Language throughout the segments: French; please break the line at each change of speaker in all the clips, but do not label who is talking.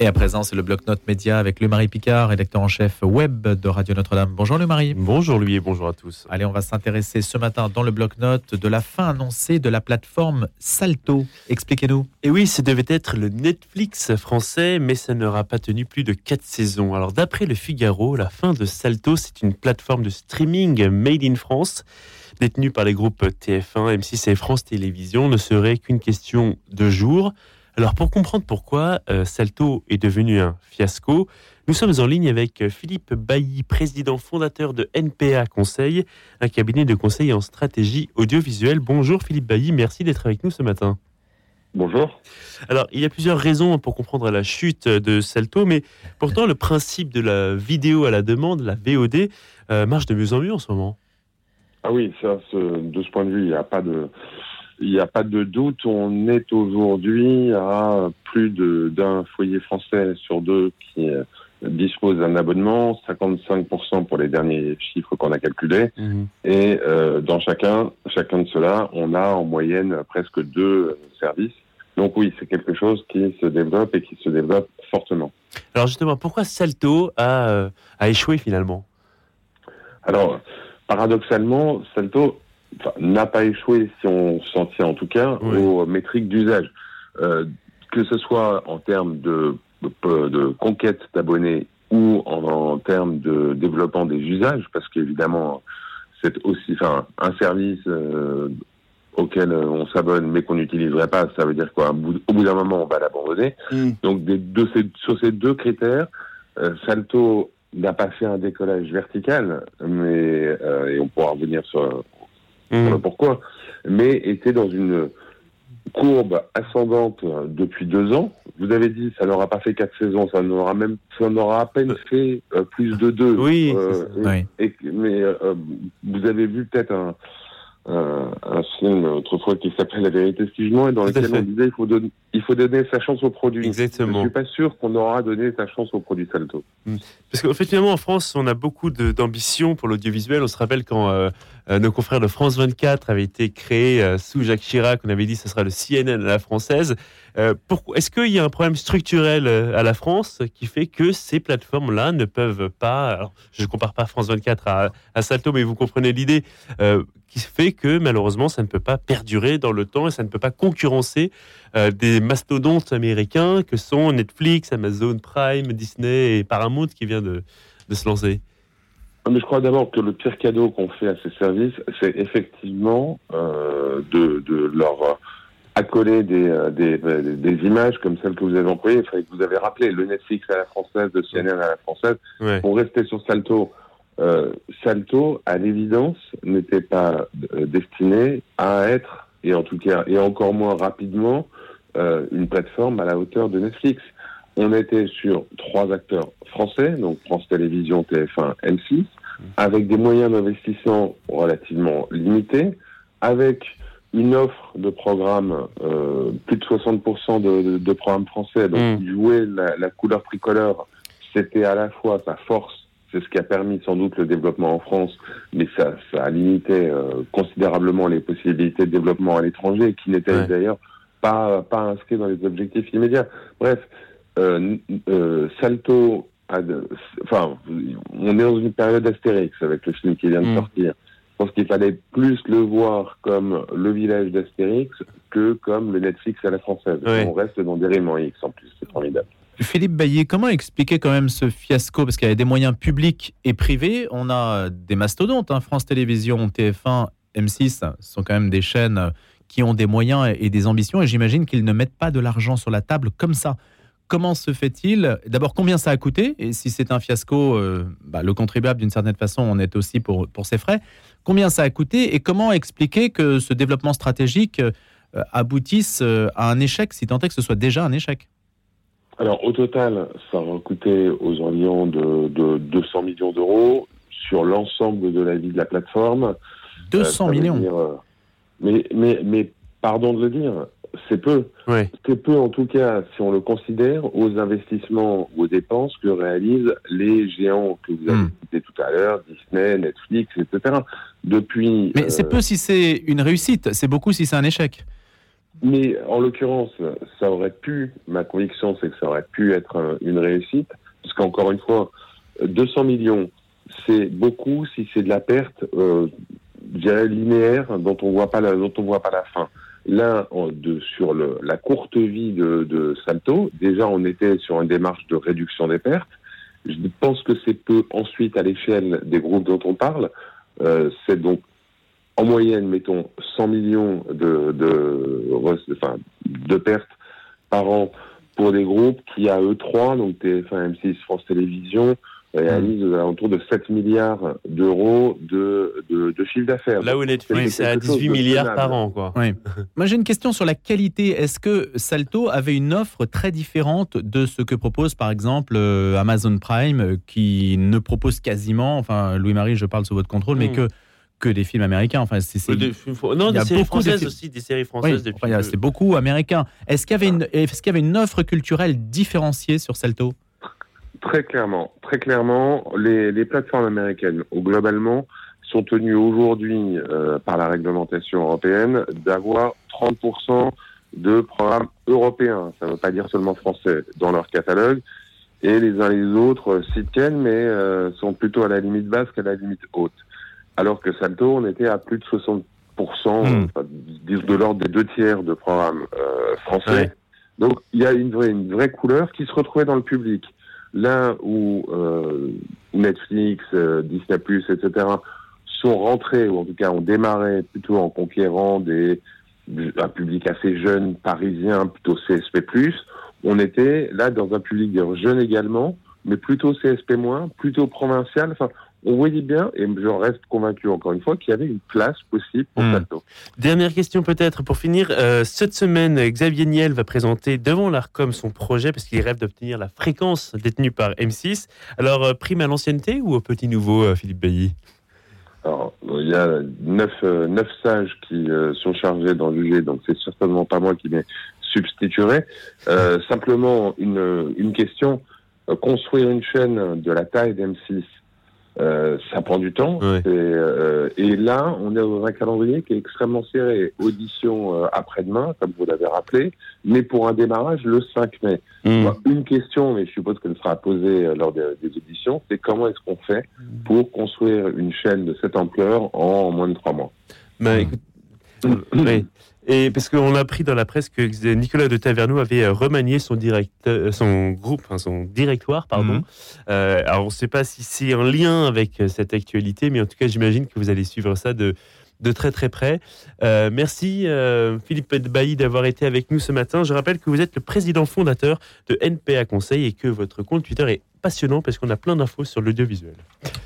Et à présent, c'est le bloc-notes média avec le Marie Picard, rédacteur en chef web de Radio Notre-Dame. Bonjour le Marie.
Bonjour lui et bonjour à tous.
Allez, on va s'intéresser ce matin dans le bloc-notes de la fin annoncée de la plateforme Salto. Expliquez-nous.
Et oui, ce devait être le Netflix français, mais ça n'aura pas tenu plus de 4 saisons. Alors d'après le Figaro, la fin de Salto, c'est une plateforme de streaming made in France détenue par les groupes TF1, M6 et France Télévisions, ne serait qu'une question de jours. Alors pour comprendre pourquoi euh, Salto est devenu un fiasco, nous sommes en ligne avec euh, Philippe Bailly, président fondateur de NPA Conseil, un cabinet de conseil en stratégie audiovisuelle. Bonjour Philippe Bailly, merci d'être avec nous ce matin.
Bonjour.
Alors, il y a plusieurs raisons pour comprendre la chute de Salto, mais pourtant le principe de la vidéo à la demande, la VOD, euh, marche de mieux en mieux en ce moment.
Ah oui, ça, de ce point de vue, il n'y a pas de, il n'y a pas de doute, on est aujourd'hui à plus d'un foyer français sur deux qui euh, dispose d'un abonnement, 55% pour les derniers chiffres qu'on a calculés. Mhm. Et euh, dans chacun, chacun de ceux-là, on a en moyenne presque deux services. Donc oui, c'est quelque chose qui se développe et qui se développe fortement.
Alors justement, pourquoi Salto a, euh, a échoué finalement?
Alors, paradoxalement, Salto n'a pas échoué, si on s'en tient en tout cas, aux métriques d'usage. Euh, que ce soit en termes de, de, conquête d'abonnés ou en, termes de développement des usages, parce qu'évidemment, c'est aussi enfin, un service euh, auquel on s'abonne mais qu'on n'utiliserait pas, ça veut dire quoi Au bout d'un moment, on va l'abandonner. Mm. Donc, des, de ces, sur ces deux critères, euh, Salto n'a pas fait un décollage vertical, mais euh, et on pourra revenir sur, Mmh. pourquoi. Mais était dans une courbe ascendante depuis deux ans. Vous avez dit, ça n'aura pas fait quatre saisons, ça n'aura même, ça n'aura à peine fait euh, plus de deux.
Oui.
Euh, mais euh, vous avez vu peut-être un, un, film autrefois qui s'appelle La vérité suivement et dans lequel on disait il faut, donner, il faut donner sa chance au produit.
Exactement.
Je suis pas sûr qu'on aura donné sa chance au produit Salto.
Mmh. Parce qu'en fait, finalement, en France, on a beaucoup d'ambition pour l'audiovisuel. On se rappelle quand euh, euh, nos confrères de France 24 avaient été créés euh, sous Jacques Chirac, on avait dit que ce sera le CNN à la française. Est-ce qu'il y a un problème structurel à la France qui fait que ces plateformes-là ne peuvent pas, alors, je ne compare pas France 24 à, à Salto, mais vous comprenez l'idée, qui fait que malheureusement ça ne peut pas perdurer dans le temps et ça ne peut pas concurrencer euh, des mastodontes américains que sont Netflix, Amazon Prime, Disney et Paramount qui vient de, de se lancer.
Mais je crois d'abord que le pire cadeau qu'on fait à ces services, c'est effectivement euh, de, de, leur accoler des, euh, des, des, images comme celles que vous avez employées, que vous avez rappelé, le Netflix à la française, le CNN à la française, pour rester sur Salto. Euh, Salto, à l'évidence, n'était pas euh, destiné à être, et en tout cas, et encore moins rapidement, euh, une plateforme à la hauteur de Netflix. On était sur trois acteurs français, donc France Télévisions, TF1, M6, avec des moyens d'investissement relativement limités, avec une offre de programmes, euh, plus de 60% de, de, programmes français, donc mm. jouer la, la couleur tricolore, c'était à la fois sa force c'est ce qui a permis sans doute le développement en France, mais ça, ça a limité euh, considérablement les possibilités de développement à l'étranger, qui n'étaient d'ailleurs pas, pas inscrits dans les objectifs immédiats. Bref, euh, euh, Salto, a enfin, on est dans une période d'Astérix avec le film qui vient de mm. sortir. Je pense qu'il fallait plus le voir comme le village d'Astérix que comme le Netflix à la française. On reste dans des Raymond X en plus, c'est formidable.
Philippe Baillet, comment expliquer quand même ce fiasco? Parce qu'il y a des moyens publics et privés. On a des mastodontes, hein. France Télévisions, TF1, M6, sont quand même des chaînes qui ont des moyens et des ambitions. Et j'imagine qu'ils ne mettent pas de l'argent sur la table comme ça. Comment se fait-il? D'abord, combien ça a coûté? Et si c'est un fiasco, euh, bah, le contribuable, d'une certaine façon, on est aussi pour, pour ses frais. Combien ça a coûté? Et comment expliquer que ce développement stratégique euh, aboutisse euh, à un échec, si tant est que ce soit déjà un échec?
Alors au total, ça va coûter aux environs de, 200 millions d'euros sur l'ensemble de la vie de la plateforme.
200 euh, millions euh,
mais, mais, mais pardon de le dire, c'est peu. C'est peu en tout cas si on le considère aux investissements ou aux dépenses que réalisent les géants que vous avez hmm. cités tout à l'heure, Disney, Netflix, etc. Depuis.
Mais c'est euh, peu si c'est une réussite, c'est beaucoup si c'est un échec.
Mais en l'occurrence, ça aurait pu, ma conviction, c'est que ça aurait pu être une réussite, parce qu'encore une fois, 200 millions, c'est beaucoup si c'est de la perte, euh, linéaire, dont on voit pas la, dont on voit pas la fin. Là, de, sur le, la courte vie de, de Salto, déjà on était sur une démarche de réduction des pertes. Je pense que c'est peu ensuite à l'échelle des groupes dont on parle. Euh, c'est donc en moyenne, mettons, 100 millions de, de, enfin, de pertes par an pour des groupes qui, à eux trois, donc TF1, M6, France Télévisions, réalise mmh. autour de 7 milliards d'euros de, de, de, chiffre d'affaires.
Là où Netflix c'est à 18 milliards par an. Quoi.
Moi, j'ai une question sur la qualité. Est-ce que Salto avait une offre très différente de ce que propose, par exemple, euh, Amazon Prime, qui ne propose quasiment, enfin, Louis-Marie, je parle sous votre contrôle, mais mmh. que que des films américains. Enfin,
c'est des non, des séries françaises aussi, des séries françaises.
c'est beaucoup américain. Est-ce qu'il y avait une, est-ce qu'il y avait une offre culturelle différenciée sur Salto?
Très clairement, très clairement, les, les plateformes américaines, globalement, sont tenues aujourd'hui euh, par la réglementation européenne d'avoir 30% de programmes européens. Ça ne veut pas dire seulement français dans leur catalogue. Et les uns les autres s'y tiennent, mais euh, sont plutôt à la limite basse qu'à la limite haute alors que Salto, on était à plus de 60%, hmm. de l'ordre des deux tiers de programmes euh, français. Donc il y a une vraie, une vraie couleur qui se retrouvait dans le public. Là où euh, Netflix, euh, Disney+, etc., sont rentrés, ou en tout cas ont démarré plutôt en conquérant des, un public assez jeune, parisien, plutôt CSP+, on était là dans un public jeune également, mais plutôt CSP-, plutôt provincial. Enfin, on voyait bien, et je reste convaincu encore une fois, qu'il y avait une place possible pour. Salto.
Dernière question peut-être pour finir. Euh, cette semaine, Xavier Niel va présenter devant l'ARCOM son projet parce qu'il rêve d'obtenir la fréquence détenue par M6. Alors, euh, prime à l'ancienneté ou au petit nouveau, euh, Philippe Bailly?
Alors, il y a neuf, neuf sages qui sont chargés d'en juger, donc c'est certainement pas moi qui m'ai substituerai. simplement, une, une question. construire une chaîne de la taille d'M6 euh, ça prend du temps. Euh, et, là, on est dans un calendrier qui est extrêmement serré. Audition euh, après-demain, comme vous l'avez rappelé, mais pour un démarrage le 5 mai. Hmm. Une question, mais je suppose qu'elle sera posée lors des, auditions, c'est comment est-ce qu'on fait pour construire une chaîne de cette ampleur en moins de trois mois?
Bah, écoute, et parce qu'on a appris dans la presse que Nicolas de Taverneau avait euh, remanié son, euh, son groupe, son directoire, pardon. Mhm. Euh, alors on ne sait pas si c'est en lien avec cette actualité, mais en tout cas j'imagine que vous allez suivre ça de, de très très près. merci Philippe Bailly d'avoir été avec nous ce matin. Je rappelle que vous êtes le président fondateur de NPA Conseil et que votre compte Twitter est passionnant parce qu'on a plein d'infos sur l'audiovisuel.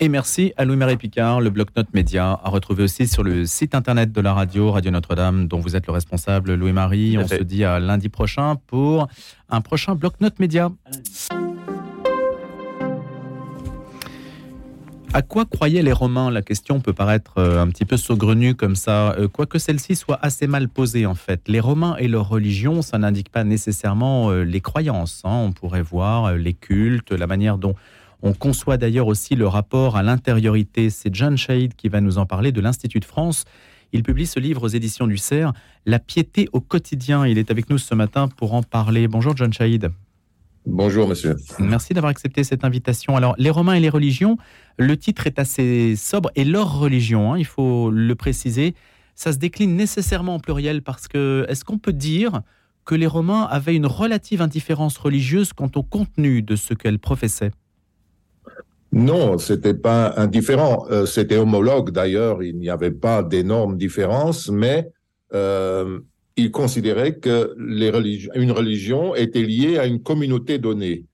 Et merci à Louis-Marie Picard, le bloc-notes média, à retrouver aussi sur le site internet de la radio, Radio Notre-Dame, dont vous êtes le responsable, Louis-Marie. On se dit à lundi prochain pour un prochain bloc-notes média. À quoi croyaient les Romains La question peut paraître euh, un petit peu saugrenue comme ça, euh, quoique celle-ci soit assez mal posée en fait. Les Romains et leur religion, ça n'indique pas nécessairement euh, les croyances. Hein. On pourrait voir les cultes, la manière dont on conçoit d'ailleurs aussi le rapport à l'intériorité. C'est John Shade qui va nous en parler de l'Institut de France. Il publie ce livre aux éditions du CERF, La piété au quotidien. Il est avec nous ce matin pour en parler. Bonjour John Shade.
Bonjour, monsieur.
Merci d'avoir accepté cette invitation. Alors, les Romains et les religions, le titre est assez sobre et leur religion, hein, il faut le préciser, ça se décline nécessairement en pluriel parce que est-ce qu'on peut dire que les Romains avaient une relative indifférence religieuse quant au contenu de ce qu'elles professaient?
Non, c'était pas indifférent. Euh, c'était homologue d'ailleurs. Il n'y avait pas d'énormes différences, mais euh, il considérait que les religions, une religion était liée à une communauté donnée.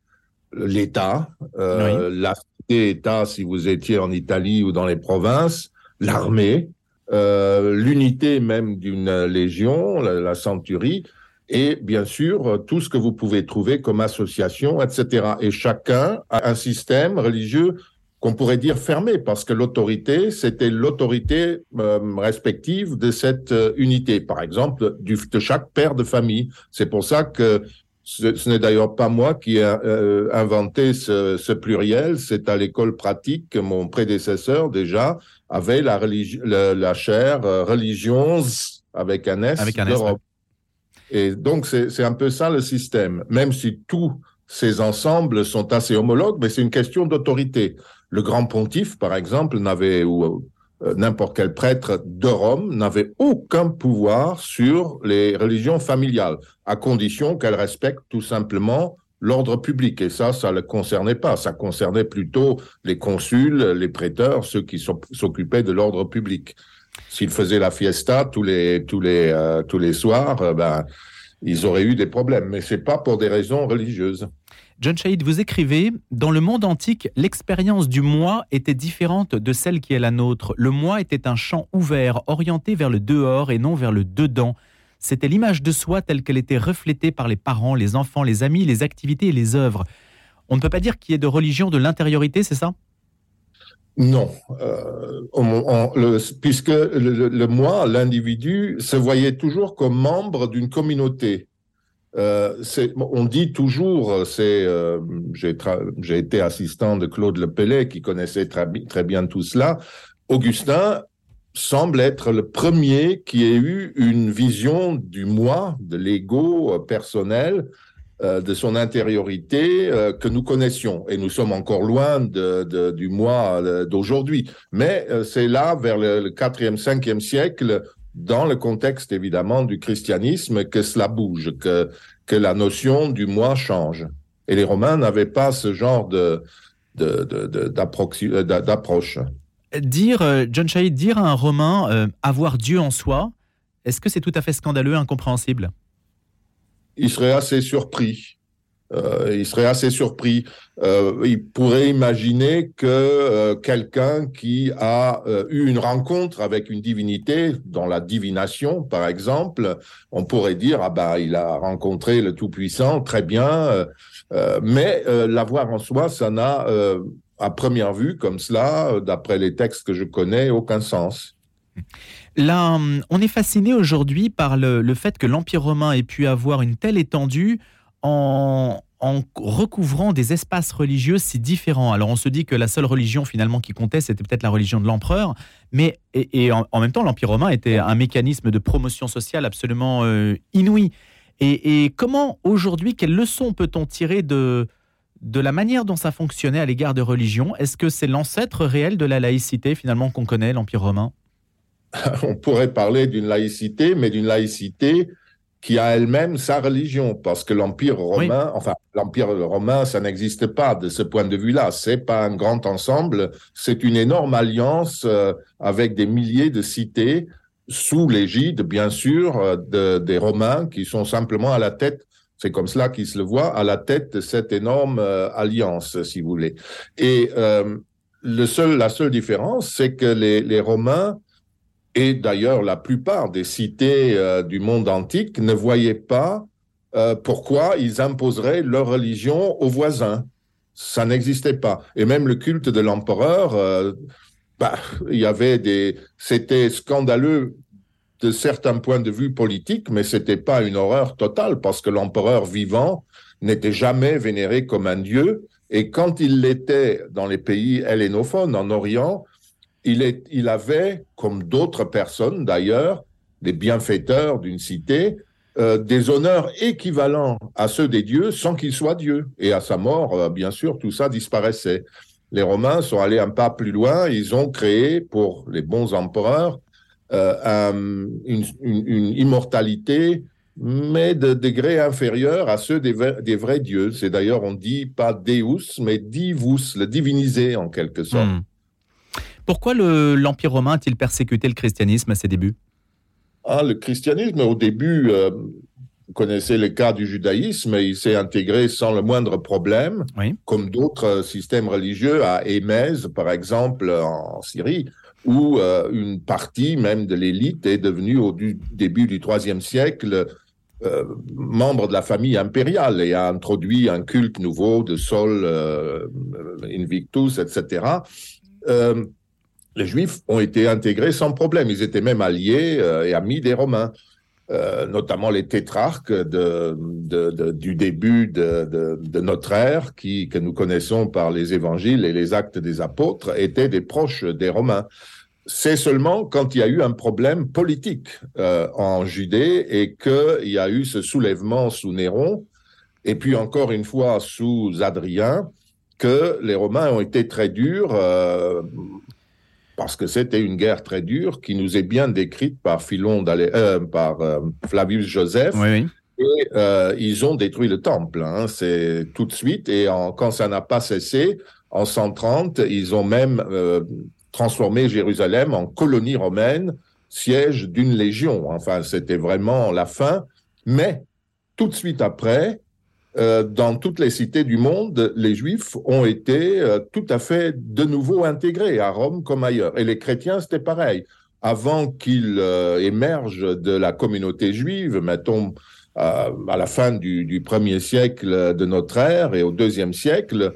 L'État, euh, la cité-État si vous étiez en Italie ou dans les provinces, l'armée, euh, l'unité même d'une légion, la, la, centurie, et bien sûr tout ce que vous pouvez trouver comme association, etc. Et chacun a un système religieux qu'on pourrait dire fermé, parce que l'autorité, c'était l'autorité euh, respective de cette euh, unité, par exemple, du, de chaque père de famille. C'est pour ça que ce, n'est d'ailleurs pas moi qui ai euh, inventé ce, ce pluriel, c'est à l'école pratique que mon prédécesseur déjà avait la, la, la chaire religions avec un S
S,
Et donc, c'est un peu ça le système, même si tous ces ensembles sont assez homologues, mais c'est une question d'autorité. Le grand pontife, par exemple, n'avait, ou euh, n'importe quel prêtre de Rome, n'avait aucun pouvoir sur les religions familiales, à condition qu'elles respectent tout simplement l'ordre public. Et ça, ça ne le concernait pas. Ça concernait plutôt les consuls, les prêteurs, ceux qui s'occupaient de l'ordre public. S'ils faisaient la fiesta tous les, tous les, euh, tous les soirs, euh, ben, ils auraient eu des problèmes. Mais c'est pas pour des raisons religieuses.
John Shahid, vous écrivez Dans le monde antique, l'expérience du moi était différente de celle qui est la nôtre. Le moi était un champ ouvert, orienté vers le dehors et non vers le dedans. C'était l'image de soi telle qu'elle était reflétée par les parents, les enfants, les amis, les activités et les œuvres. On ne peut pas dire qu'il y ait de religion de l'intériorité, c'est ça?
Non, euh, puisque le, moi, l'individu, se voyait toujours comme membre d'une communauté. Euh, on dit toujours, euh, j'ai, été assistant de Claude Lepellet qui connaissait très, très bien tout cela. Augustin semble être le premier qui ait eu une vision du moi, de l'ego personnel, de son intériorité euh, que nous connaissions. Et nous sommes encore loin du moi euh, d'aujourd'hui. Mais c'est là, vers le, 4e, 5e siècle, dans le contexte évidemment du christianisme, que cela bouge, que, la notion du moi change. Et les Romains n'avaient pas ce genre d'approche.
Dire, John dire à un Romain avoir Dieu en soi, est-ce que c'est tout à fait scandaleux, incompréhensible?
Il serait assez surpris. Euh, il serait assez surpris. Euh, il pourrait imaginer que euh, quelqu'un qui a eu une rencontre avec une divinité, dans la divination par exemple, on pourrait dire ah bah il a rencontré le Tout-Puissant, très bien. mais l'avoir en soi, ça n'a à première vue comme cela, d'après les textes que je connais, aucun sens.
Là, on est fasciné aujourd'hui par le, fait que l'Empire romain ait pu avoir une telle étendue en, recouvrant des espaces religieux si différents. Alors on se dit que la seule religion finalement qui comptait, c'était peut-être la religion de l'empereur, mais et, en, même temps, l'Empire romain était un mécanisme de promotion sociale absolument euh, inouï. Et, comment aujourd'hui, quelle leçon peut-on tirer de, de la manière dont ça fonctionnait à l'égard de religion Est-ce que c'est l'ancêtre réel de la laïcité finalement qu'on connaît, l'Empire romain?
on pourrait parler d'une laïcité, mais d'une laïcité qui a elle-même sa religion, parce que l'Empire romain, enfin, l'Empire romain, ça n'existe pas de ce point de vue-là. C'est pas un grand ensemble, c'est une énorme alliance euh, avec des milliers de cités sous l'égide, bien sûr, euh, des Romains qui sont simplement à la tête. C'est comme cela qu'ils se le voient à la tête de cette énorme euh, alliance, si vous voulez. Et le seul, la seule différence, c'est que les, les Romains et d'ailleurs la plupart des cités euh, du monde antique ne voyaient pas euh, pourquoi ils imposeraient leur religion aux voisins. Ça n'existait pas. Et même le culte de l'empereur, euh, bah, il y avait des, c'était scandaleux de certains points de vue politiques, mais c'était pas une horreur totale parce que l'empereur vivant n'était jamais vénéré comme un dieu. Et quand il l'était dans les pays hellénophones en Orient, il, avait, comme d'autres personnes d'ailleurs, des bienfaiteurs d'une cité, euh, des honneurs équivalents à ceux des dieux sans qu'ils soient dieux. Et à sa mort, euh, bien sûr, tout ça disparaissait. Les Romains sont allés un pas plus loin, ils ont créé pour les bons empereurs euh, une, immortalité, mais de degré inférieur à ceux des, des vrais dieux. C'est d'ailleurs, on dit pas Deus, mais divus, le divinisé en quelque sorte. Hmm.
Pourquoi l'Empire romain a-t-il persécuté le christianisme à ses débuts?
Ah, Le christianisme, au début, euh, vous connaissez le cas du judaïsme, il s'est intégré sans le moindre problème, comme d'autres systèmes religieux à Émèse, par exemple, en Syrie, où euh, une partie même de l'élite est devenue au début du IIIe siècle euh, membre de la famille impériale et a introduit un culte nouveau de Sol Invictus, etc les Juifs ont été intégrés sans problème. Ils étaient même alliés euh, et amis des Romains, euh, notamment les tétrarques du début de, notre ère, que nous connaissons par les évangiles et les actes des apôtres, étaient des proches des Romains. c'est seulement quand il y a eu un problème politique euh, en Judée et qu'il y a eu ce soulèvement sous Néron, et puis encore une fois sous Adrien, que les Romains ont été très durs, parce que c'était une guerre très dure qui nous est bien décrite par, Philon euh, par Flavius Joseph.
Oui,
Et ils ont détruit le temple, hein, c'est tout de suite, et quand ça n'a pas cessé, en 130, ils ont même transformer Jérusalem en colonie romaine, siège d'une légion. Enfin, c'était vraiment la fin. Mais tout de suite après, euh, dans toutes les cités du monde, les Juifs ont été euh, tout à fait de nouveau intégrés, à Rome comme ailleurs. Et les chrétiens, c'était pareil. Avant qu'ils euh, émergent de la communauté juive, mettons à la fin du, premier siècle de notre ère et au deuxième siècle,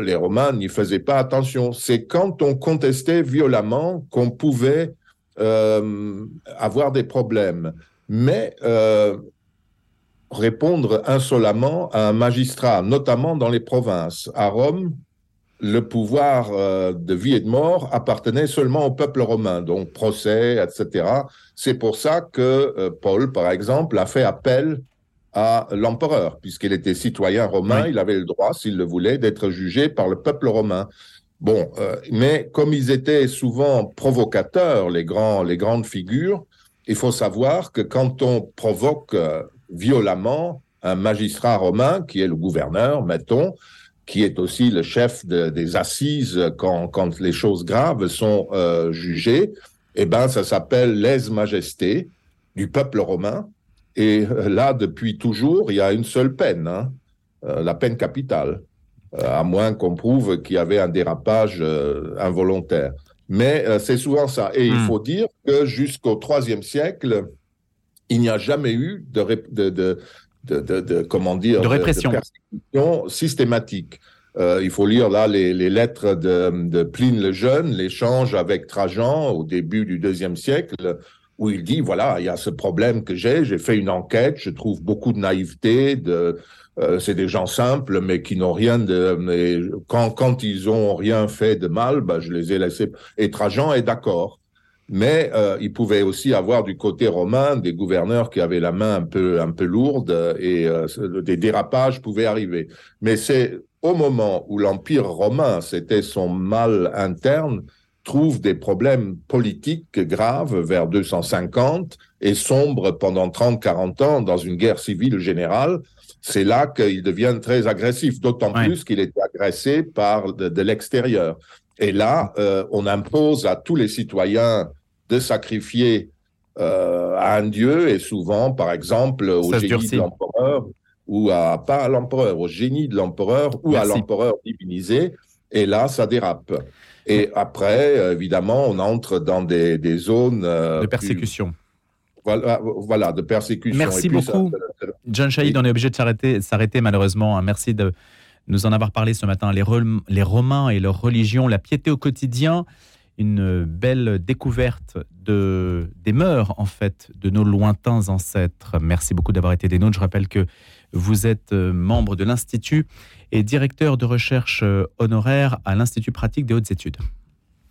les Romains n'y faisaient pas attention. C'est quand on contestait violemment qu'on pouvait avoir des problèmes. Mais répondre insolemment à un magistrat, notamment dans les provinces. À Rome, le pouvoir de vie et de mort appartenait seulement au peuple romain, donc procès, etc. C'est pour ça que Paul, par exemple, a fait appel à l'empereur, puisqu'il était citoyen romain, il avait le droit, s'il le voulait, d'être jugé par le peuple romain. Bon, euh, mais comme ils étaient souvent provocateurs, les, grands, les grandes figures, il faut savoir que quand on provoque euh, violemment un magistrat romain, qui est le gouverneur, mettons, qui est aussi le chef des assises quand, quand, les choses graves sont euh, jugées, eh ben, ça s'appelle lèse-majesté du peuple romain. Et euh, là, depuis toujours, il y a une seule peine, hein, euh, la peine capitale, euh, à moins qu'on prouve qu'il y avait un dérapage involontaire. Mais c'est souvent ça. Et il hmm. faut dire que jusqu'au IIIe siècle, il n'y a jamais eu de, de, de, de, comment dire,
de répression,
systématique. il faut lire là les, les lettres de, Pline le Jeune, l'échange avec Trajan au début du deuxième siècle, où il dit, voilà, il y a ce problème que j'ai, j'ai fait une enquête, je trouve beaucoup de naïveté, de, euh, c'est des gens simples, mais qui n'ont rien de, mais quand, quand ils ont rien fait de mal, bah, je les ai laissés. Et Trajan est d'accord. Mais euh, il pouvait aussi avoir du côté romain des gouverneurs qui avaient la main un peu, un peu lourde et euh, des dérapages pouvaient arriver. Mais c'est au moment où l'Empire romain, c'était son mal interne, trouve des problèmes politiques graves vers 250 et sombre pendant 30-40 ans dans une guerre civile générale, c'est là qu'il devient très agressif, d'autant plus qu'il est agressé par de, l'extérieur. Et là, euh, on impose à tous les citoyens de sacrifier euh, à un dieu, et souvent, par exemple, au génie de l'empereur, ou à, pas à l'empereur, au génie de l'empereur, ou à l'empereur divinisé, et là, ça dérape. Et après, évidemment, on entre dans des, des zones
euh, de persécution.
Voilà, voilà, de persécution.
Merci beaucoup. John Shahid, on est obligé de s'arrêter, s'arrêter malheureusement. Hein. Merci de nous en avoir parlé ce matin. Les, les Romains et leur religion, la piété au quotidien, une belle découverte de, des mœurs, en fait, de nos lointains ancêtres. Merci beaucoup d'avoir été des nôtres. Je rappelle que vous êtes euh, membre de l'Institut et directeur de recherche euh, honoraire à l'Institut pratique des hautes études.